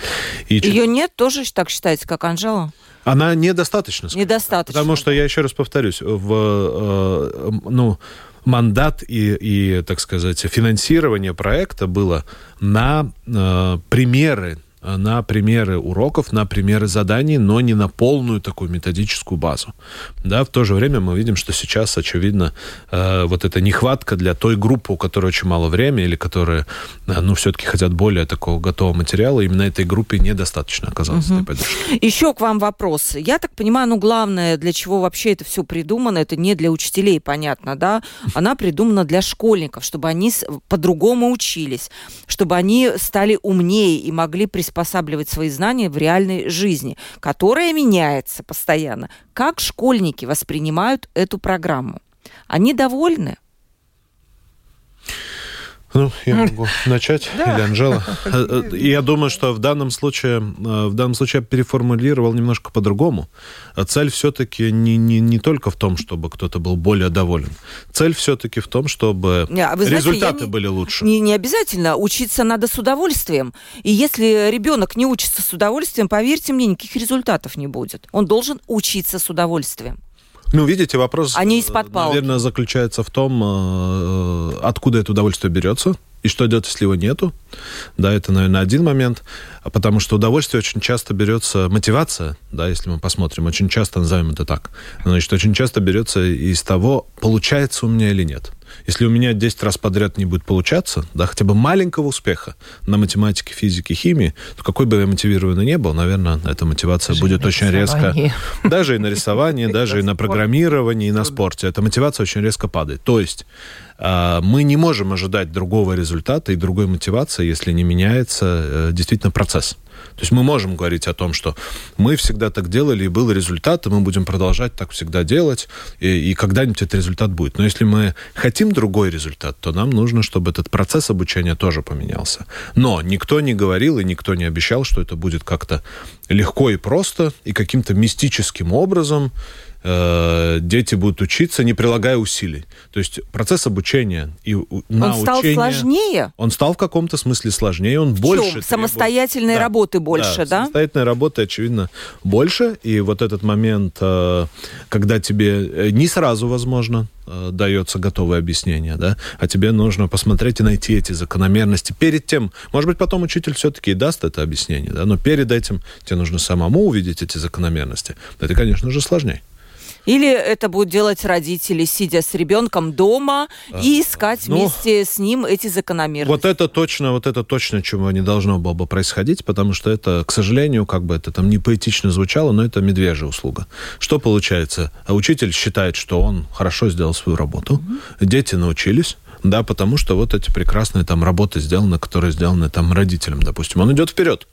И... Ее нет тоже так считаете, как Анжела? Она недостаточно. Недостаточно. Потому что, я еще раз повторюсь, в, э, ну, мандат и, и, так сказать, финансирование проекта было на э, примеры на примеры уроков, на примеры заданий, но не на полную такую методическую базу. Да, в то же время мы видим, что сейчас, очевидно, э, вот эта нехватка для той группы, у которой очень мало времени, или которые, э, ну, все-таки хотят более такого готового материала, именно этой группе недостаточно оказалось угу. этой поддержки. Еще к вам вопрос. Я так понимаю, ну, главное, для чего вообще это все придумано, это не для учителей, понятно, да? Она придумана для школьников, чтобы они по-другому учились, чтобы они стали умнее и могли приспособиться приспосабливать свои знания в реальной жизни, которая меняется постоянно. Как школьники воспринимают эту программу? Они довольны? Ну, я могу начать, да. или Анжела. Э, э, я думаю, что в данном случае, э, в данном случае я переформулировал немножко по-другому. Цель все-таки не, не, не только в том, чтобы кто-то был более доволен. Цель все-таки в том, чтобы а вы знаете, результаты не, были лучше. Не, не обязательно. Учиться надо с удовольствием. И если ребенок не учится с удовольствием, поверьте мне, никаких результатов не будет. Он должен учиться с удовольствием. Ну, видите, вопрос, Они из-под палки. наверное, заключается в том, э, откуда это удовольствие берется и что делать, если его нету. Да, это, наверное, один момент. Потому что удовольствие очень часто берется, мотивация, да, если мы посмотрим, очень часто назовем это так, значит, очень часто берется из того, получается у меня или нет. Если у меня 10 раз подряд не будет получаться, да, хотя бы маленького успеха на математике, физике, химии, то какой бы я мотивированный не был, наверное, эта мотивация даже будет очень резко... Даже и на рисовании, даже и на программировании, и на спорте. Эта мотивация очень резко падает. То есть а, мы не можем ожидать другого результата и другой мотивации, если не меняется э, действительно процесс. То есть мы можем говорить о том, что мы всегда так делали, и был результат, и мы будем продолжать так всегда делать, и, и когда-нибудь этот результат будет. Но если мы хотим другой результат, то нам нужно, чтобы этот процесс обучения тоже поменялся. Но никто не говорил и никто не обещал, что это будет как-то легко и просто, и каким-то мистическим образом Э, дети будут учиться, не прилагая усилий. То есть процесс обучения и на Он стал сложнее? Он стал в каком-то смысле сложнее, он в больше... Чем? Самостоятельной да. работы больше, да, да? самостоятельной работы, очевидно, больше. И вот этот момент, э, когда тебе э, не сразу, возможно, дается готовое объяснение, да, а тебе нужно посмотреть и найти эти закономерности перед тем, может быть, потом учитель все-таки и даст это объяснение, да, но перед этим тебе нужно самому увидеть эти закономерности. Это, конечно же, сложнее. Или это будут делать родители, сидя с ребенком дома и искать ну, вместе с ним эти закономерности. Вот это точно, вот это точно, чего не должно было бы происходить, потому что это, к сожалению, как бы это там не поэтично звучало, но это медвежья услуга. Что получается? А учитель считает, что он хорошо сделал свою работу, угу. дети научились, да, потому что вот эти прекрасные там работы сделаны, которые сделаны там родителям, допустим. Он идет вперед.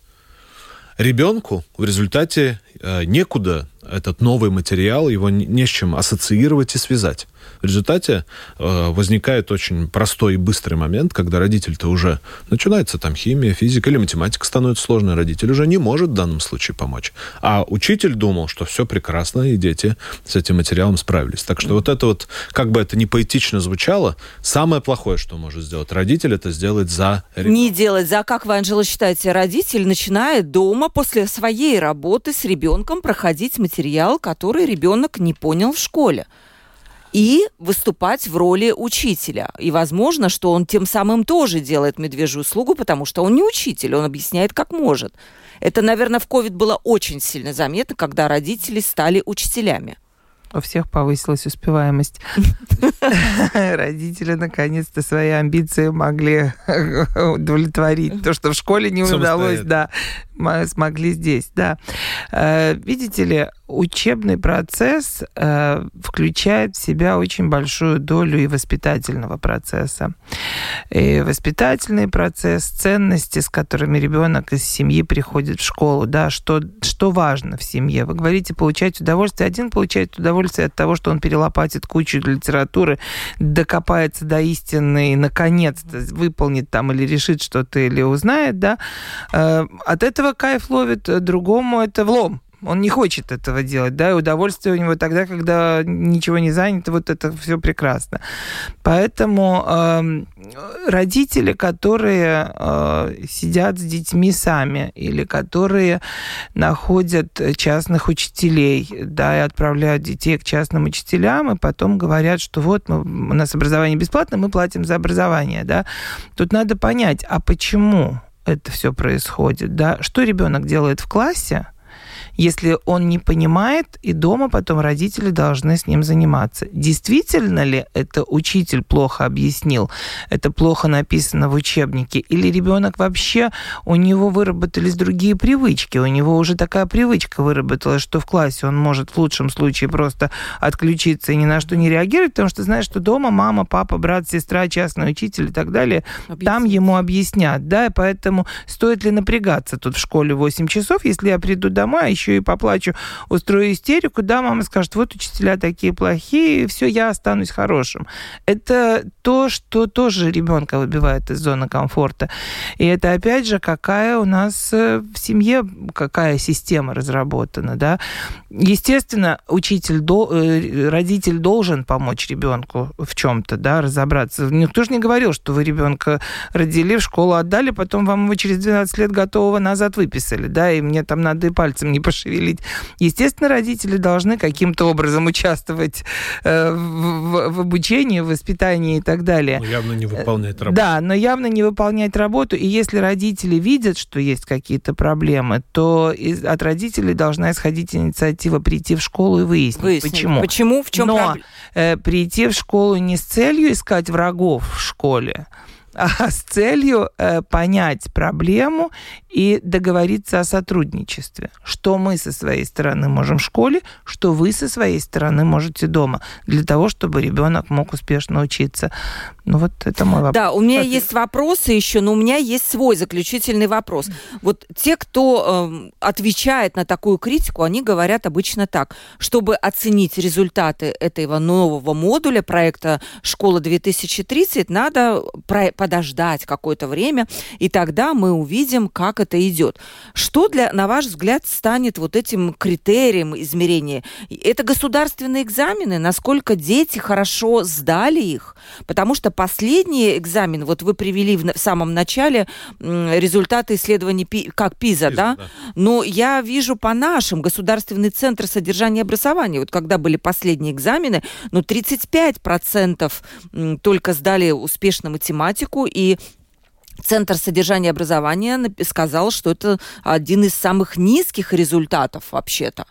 Ребенку в результате э, некуда этот новый материал, его не с чем ассоциировать и связать. В результате э, возникает очень простой и быстрый момент, когда родитель-то уже начинается там химия, физика или математика становится сложной, родитель уже не может в данном случае помочь. А учитель думал, что все прекрасно, и дети с этим материалом справились. Так что вот это вот, как бы это не поэтично звучало, самое плохое, что может сделать родитель, это сделать за ребенка. Не делать за, как вы, Анжела, считаете, родитель начинает дома после своей работы с ребенком проходить материал, который ребенок не понял в школе. и выступать в роли учителя. И возможно, что он тем самым тоже делает медвежью услугу, потому что он не учитель, он объясняет, как может. Это, наверное, в ковид было очень сильно заметно, когда родители стали учителями. У всех повысилась успеваемость. Родители наконец-то свои амбиции могли удовлетворить. То, что в школе не удалось, да, смогли здесь, да. Э, видите ли, учебный процесс э, включает в себя очень большую долю и воспитательного процесса. И воспитательный процесс, ценности, с которыми ребенок из семьи приходит в школу, да, что, что важно в семье. Вы говорите, получать удовольствие. Один получает удовольствие от того, что он перелопатит кучу литературы, докопается до истины и, наконец-то, выполнит там или решит что-то, или узнает, да. Э, от этого кайф ловит, другому это влом он не хочет этого делать, да, и удовольствие у него тогда, когда ничего не занято, вот это все прекрасно. Поэтому э, родители, которые э, сидят с детьми сами или которые находят частных учителей, да, и отправляют детей к частным учителям, и потом говорят, что вот мы, у нас образование бесплатно, мы платим за образование, да. Тут надо понять, а почему это все происходит, да, что ребенок делает в классе, если он не понимает, и дома потом родители должны с ним заниматься. Действительно ли это учитель плохо объяснил, это плохо написано в учебнике, или ребенок вообще, у него выработались другие привычки, у него уже такая привычка выработалась, что в классе он может в лучшем случае просто отключиться и ни на что не реагировать, потому что знаешь, что дома мама, папа, брат, сестра, частный учитель и так далее, Объяснить. там ему объяснят, да, и поэтому стоит ли напрягаться тут в школе 8 часов, если я приду домой, а еще еще и поплачу, устрою истерику, да, мама скажет, вот учителя такие плохие, все, я останусь хорошим. Это то, что тоже ребенка выбивает из зоны комфорта. И это, опять же, какая у нас э, в семье, какая система разработана, да. Естественно, учитель, э, родитель должен помочь ребенку в чем-то, да, разобраться. Никто же не говорил, что вы ребенка родили, в школу отдали, потом вам его через 12 лет готового назад выписали, да, и мне там надо и пальцем не пошевелить пошевелить. Естественно, родители должны каким-то образом участвовать э, в, в обучении, в воспитании и так далее. Но явно не выполнять работу. Да, но явно не выполнять работу. И если родители видят, что есть какие-то проблемы, то из, от родителей должна исходить инициатива прийти в школу и выяснить, выяснить почему. Почему, в чем но, проблема? Э, прийти в школу не с целью искать врагов в школе, а с целью э, понять проблему и договориться о сотрудничестве. Что мы со своей стороны можем в школе, что вы со своей стороны можете дома, для того, чтобы ребенок мог успешно учиться. Ну вот это мой вопрос. Да, у меня как... есть вопросы еще, но у меня есть свой заключительный вопрос. Вот те, кто э, отвечает на такую критику, они говорят обычно так, чтобы оценить результаты этого нового модуля проекта «Школа 2030», надо подождать какое-то время, и тогда мы увидим, как это идет. Что, для, на ваш взгляд, станет вот этим критерием измерения? Это государственные экзамены, насколько дети хорошо сдали их? Потому что последний экзамен, вот вы привели в, в самом начале результаты исследований как ПИЗа, да? да? Но я вижу по нашим Государственный центр содержания и образования, вот когда были последние экзамены, ну 35% только сдали успешно математику, математику, и Центр содержания и образования сказал, что это один из самых низких результатов вообще-то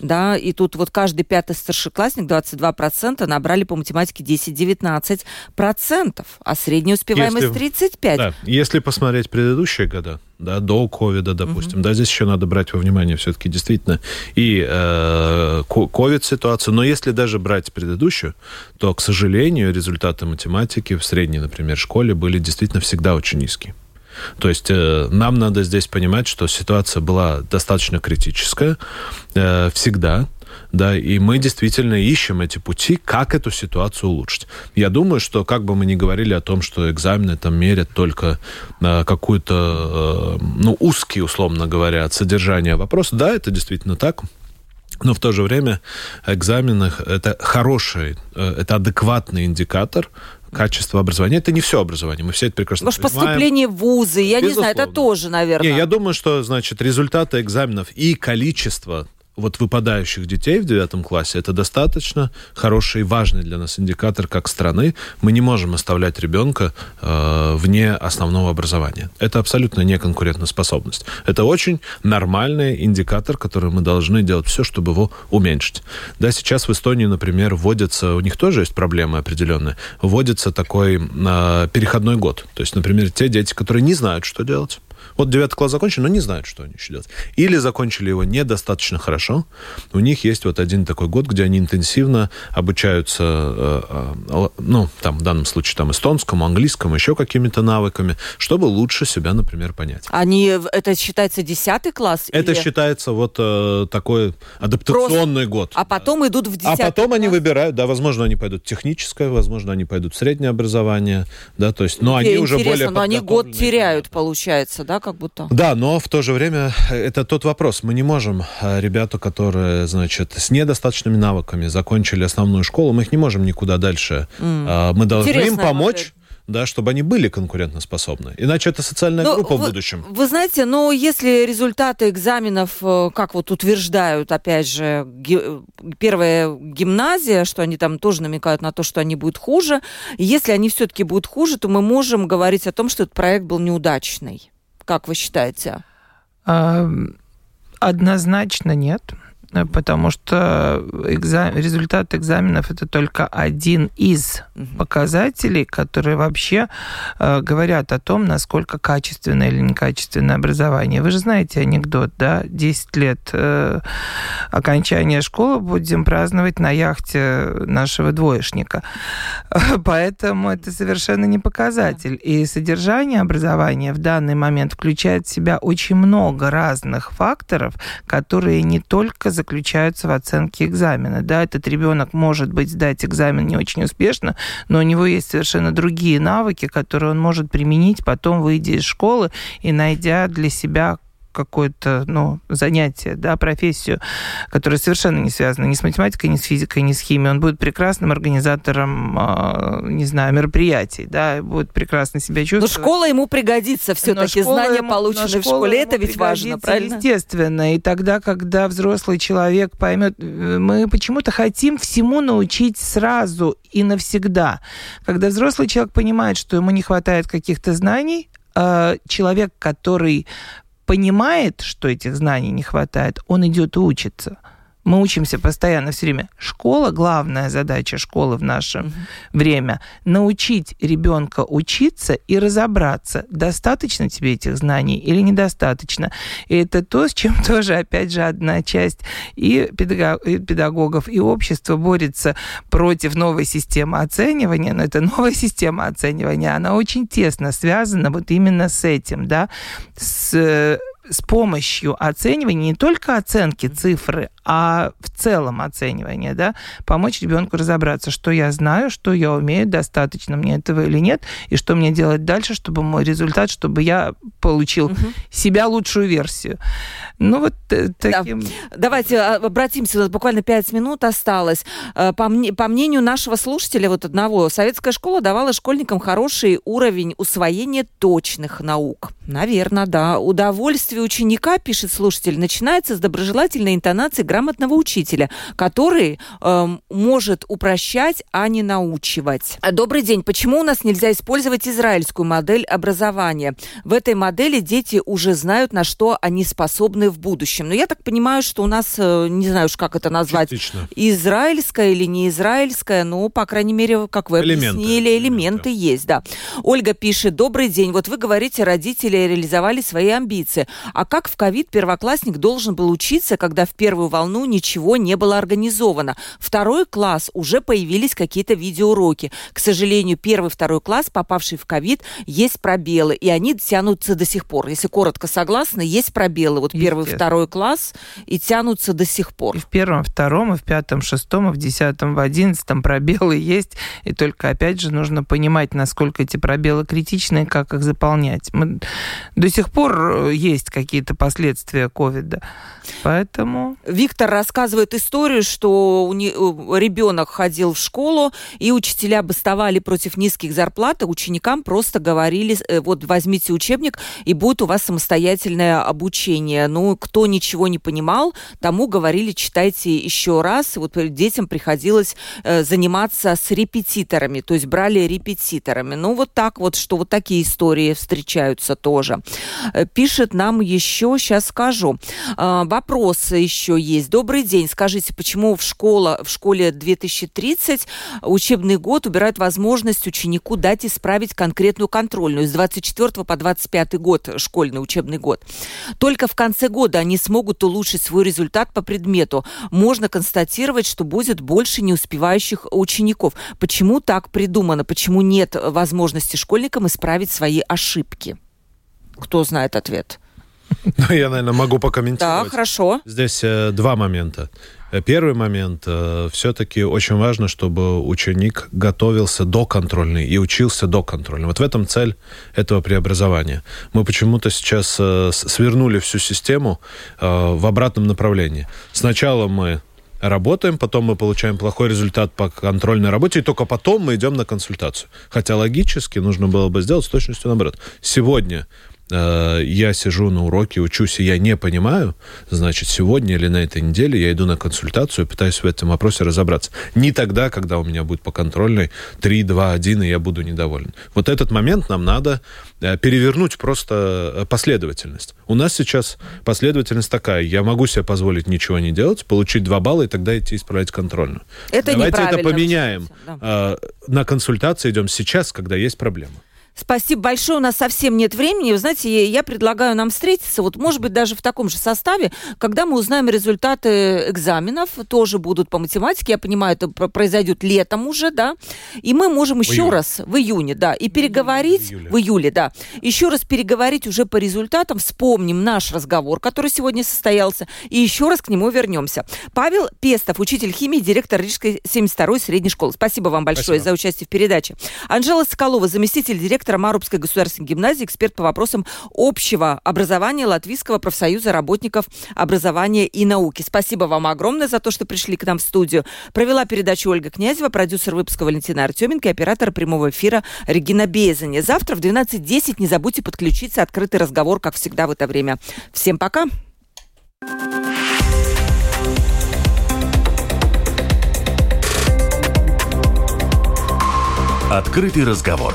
да, и тут вот каждый пятый старшеклассник, 22%, набрали по математике 10-19%, а средняя успеваемость если, 35%. Да, если посмотреть предыдущие года, да, до ковида, допустим, угу. да, здесь еще надо брать во внимание все-таки действительно и э, ковид-ситуацию, но если даже брать предыдущую, то, к сожалению, результаты математики в средней, например, школе были действительно всегда очень низкие. То есть э, нам надо здесь понимать, что ситуация была достаточно критическая э, всегда. Да, и мы действительно ищем эти пути, как эту ситуацию улучшить. Я думаю, что как бы мы ни говорили о том, что экзамены там мерят только э, какую-то, э, ну, узкий, условно говоря, от содержания вопроса, да, это действительно так. Но в то же время экзамены это хороший, э, это адекватный индикатор качество образования. Это не все образование, мы все это прекрасно Может, понимаем. поступление в вузы, я Безусловно. не знаю, это тоже, наверное. Не, я думаю, что, значит, результаты экзаменов и количество вот выпадающих детей в девятом классе, это достаточно хороший и важный для нас индикатор как страны. Мы не можем оставлять ребенка э, вне основного образования. Это абсолютно не конкурентоспособность. Это очень нормальный индикатор, который мы должны делать все, чтобы его уменьшить. Да, сейчас в Эстонии, например, вводится, у них тоже есть проблемы определенные, вводится такой э, переходной год. То есть, например, те дети, которые не знают, что делать, вот девятый класс закончили, но не знают, что они еще делать. Или закончили его недостаточно хорошо. У них есть вот один такой год, где они интенсивно обучаются, э, э, ну, там, в данном случае, там, эстонскому, английскому, еще какими-то навыками, чтобы лучше себя, например, понять. Они, это считается десятый класс? Это или... считается вот э, такой адаптационный Просто... год. А потом идут в десятый А потом класс? они выбирают, да, возможно, они пойдут в техническое, возможно, они пойдут в среднее образование, да, то есть, но они уже более но они год теряют, получается, да, как будто. Да, но в то же время э, это тот вопрос. Мы не можем э, ребята, которые, значит, с недостаточными навыками закончили основную школу, мы их не можем никуда дальше. Mm. Мы должны Интересная им помочь. Модель да, чтобы они были конкурентоспособны. Иначе это социальная но ну, группа вы, в будущем. Вы знаете, но если результаты экзаменов, э, как вот утверждают, опять же, ги, первая гимназия, что они там тоже намекают на то, что они будут хуже, если они все-таки будут хуже, то мы можем говорить о том, что этот проект был неудачный. Как вы считаете? Однозначно нет потому что экзам... результат экзаменов это только один из показателей, которые вообще э, говорят о том, насколько качественное или некачественное образование. Вы же знаете анекдот, да? 10 лет э, окончания школы будем праздновать на яхте нашего двоечника. Поэтому это совершенно не показатель. И содержание образования в данный момент включает в себя очень много разных факторов, которые не только заключаются в оценке экзамена. Да, этот ребенок может быть сдать экзамен не очень успешно, но у него есть совершенно другие навыки, которые он может применить потом, выйдя из школы и найдя для себя какое-то ну, занятие, да, профессию, которая совершенно не связана ни с математикой, ни с физикой, ни с химией. Он будет прекрасным организатором, э, не знаю, мероприятий, да, будет прекрасно себя чувствовать. Но школа ему пригодится все-таки, знания, ему, полученные в школе, это ведь важно, правильно? Естественно. И тогда, когда взрослый человек поймет, э, мы почему-то хотим всему научить сразу и навсегда. Когда взрослый человек понимает, что ему не хватает каких-то знаний, э, человек, который понимает, что этих знаний не хватает, он идет и учится мы учимся постоянно все время. Школа, главная задача школы в наше mm-hmm. время, научить ребенка учиться и разобраться, достаточно тебе этих знаний или недостаточно. И это то, с чем тоже, опять же, одна часть и педагогов, и общества борется против новой системы оценивания, но эта новая система оценивания, она очень тесно связана вот именно с этим, да, с с помощью оценивания, не только оценки цифры, а в целом оценивания, да, помочь ребенку разобраться, что я знаю, что я умею, достаточно мне этого или нет, и что мне делать дальше, чтобы мой результат, чтобы я получил угу. себя лучшую версию. Ну вот э, таким... Да. Давайте а, обратимся, у нас буквально пять минут осталось. Э, по, мне, по мнению нашего слушателя, вот одного, советская школа давала школьникам хороший уровень усвоения точных наук. Наверное, да. Удовольствие ученика, пишет слушатель, начинается с доброжелательной интонации грамотного учителя, который э, может упрощать, а не научивать. Добрый день. Почему у нас нельзя использовать израильскую модель образования? В этой модели дети уже знают, на что они способны в будущем. Но я так понимаю, что у нас, э, не знаю уж как это назвать, Частично. израильская или не израильская, но, по крайней мере, как вы элементы. объяснили, элементы, элементы есть, да. Ольга пишет, добрый день. Вот вы говорите, родители реализовали свои амбиции. А как в ковид первоклассник должен был учиться, когда в первую волну ничего не было организовано? Второй класс уже появились какие-то видеоуроки. К сожалению, первый, второй класс, попавший в ковид, есть пробелы, и они тянутся до сих пор. Если коротко согласны, есть пробелы. Вот первый, второй класс и тянутся до сих пор. И в первом, втором, и в пятом, шестом, и в десятом, в одиннадцатом пробелы есть. И только, опять же, нужно понимать, насколько эти пробелы критичны как их заполнять. Мы до сих пор э, есть какие-то последствия ковида. Поэтому... Виктор Виктор рассказывает историю, что у не, ребенок ходил в школу, и учителя бастовали против низких зарплат, а ученикам просто говорили, э, вот возьмите учебник, и будет у вас самостоятельное обучение. Ну, кто ничего не понимал, тому говорили, читайте еще раз. Вот детям приходилось э, заниматься с репетиторами, то есть брали репетиторами. Ну, вот так вот, что вот такие истории встречаются тоже. Э, пишет нам еще, сейчас скажу. Э, вопрос еще есть. Добрый день. Скажите, почему в, школа, в школе 2030 учебный год убирают возможность ученику дать исправить конкретную контрольную с 24 по 25 год, школьный учебный год. Только в конце года они смогут улучшить свой результат по предмету. Можно констатировать, что будет больше не успевающих учеников. Почему так придумано? Почему нет возможности школьникам исправить свои ошибки? Кто знает ответ? Ну, я, наверное, могу покомментировать. Да, хорошо. Здесь э, два момента. Э, первый момент. Э, все-таки очень важно, чтобы ученик готовился до контрольной и учился до контрольной. Вот в этом цель этого преобразования. Мы почему-то сейчас э, свернули всю систему э, в обратном направлении. Сначала мы работаем, потом мы получаем плохой результат по контрольной работе, и только потом мы идем на консультацию. Хотя логически нужно было бы сделать с точностью наоборот. Сегодня Э, я сижу на уроке, учусь, и я не понимаю, значит, сегодня или на этой неделе я иду на консультацию пытаюсь в этом вопросе разобраться. Не тогда, когда у меня будет по контрольной 3, 2, 1, и я буду недоволен. Вот этот момент нам надо э, перевернуть просто э, последовательность. У нас сейчас последовательность такая. Я могу себе позволить ничего не делать, получить 2 балла и тогда идти исправлять контрольную. Это Давайте это поменяем. Да. На консультации идем сейчас, когда есть проблема. Спасибо большое. У нас совсем нет времени. Вы знаете, я предлагаю нам встретиться, вот, может быть, даже в таком же составе, когда мы узнаем результаты экзаменов, тоже будут по математике. Я понимаю, это произойдет летом уже, да. И мы можем еще июле. раз, в июне, да, и переговорить, в июле. в июле, да, еще раз переговорить уже по результатам, вспомним наш разговор, который сегодня состоялся, и еще раз к нему вернемся. Павел Пестов, учитель химии, директор Рижской 72-й средней школы. Спасибо вам большое Спасибо. за участие в передаче. Анжела Соколова, заместитель директора директора Марубской государственной гимназии, эксперт по вопросам общего образования Латвийского профсоюза работников образования и науки. Спасибо вам огромное за то, что пришли к нам в студию. Провела передачу Ольга Князева, продюсер выпуска Валентина Артеменко и оператор прямого эфира Регина Безани. Завтра в 12.10 не забудьте подключиться. Открытый разговор, как всегда в это время. Всем пока! Открытый разговор.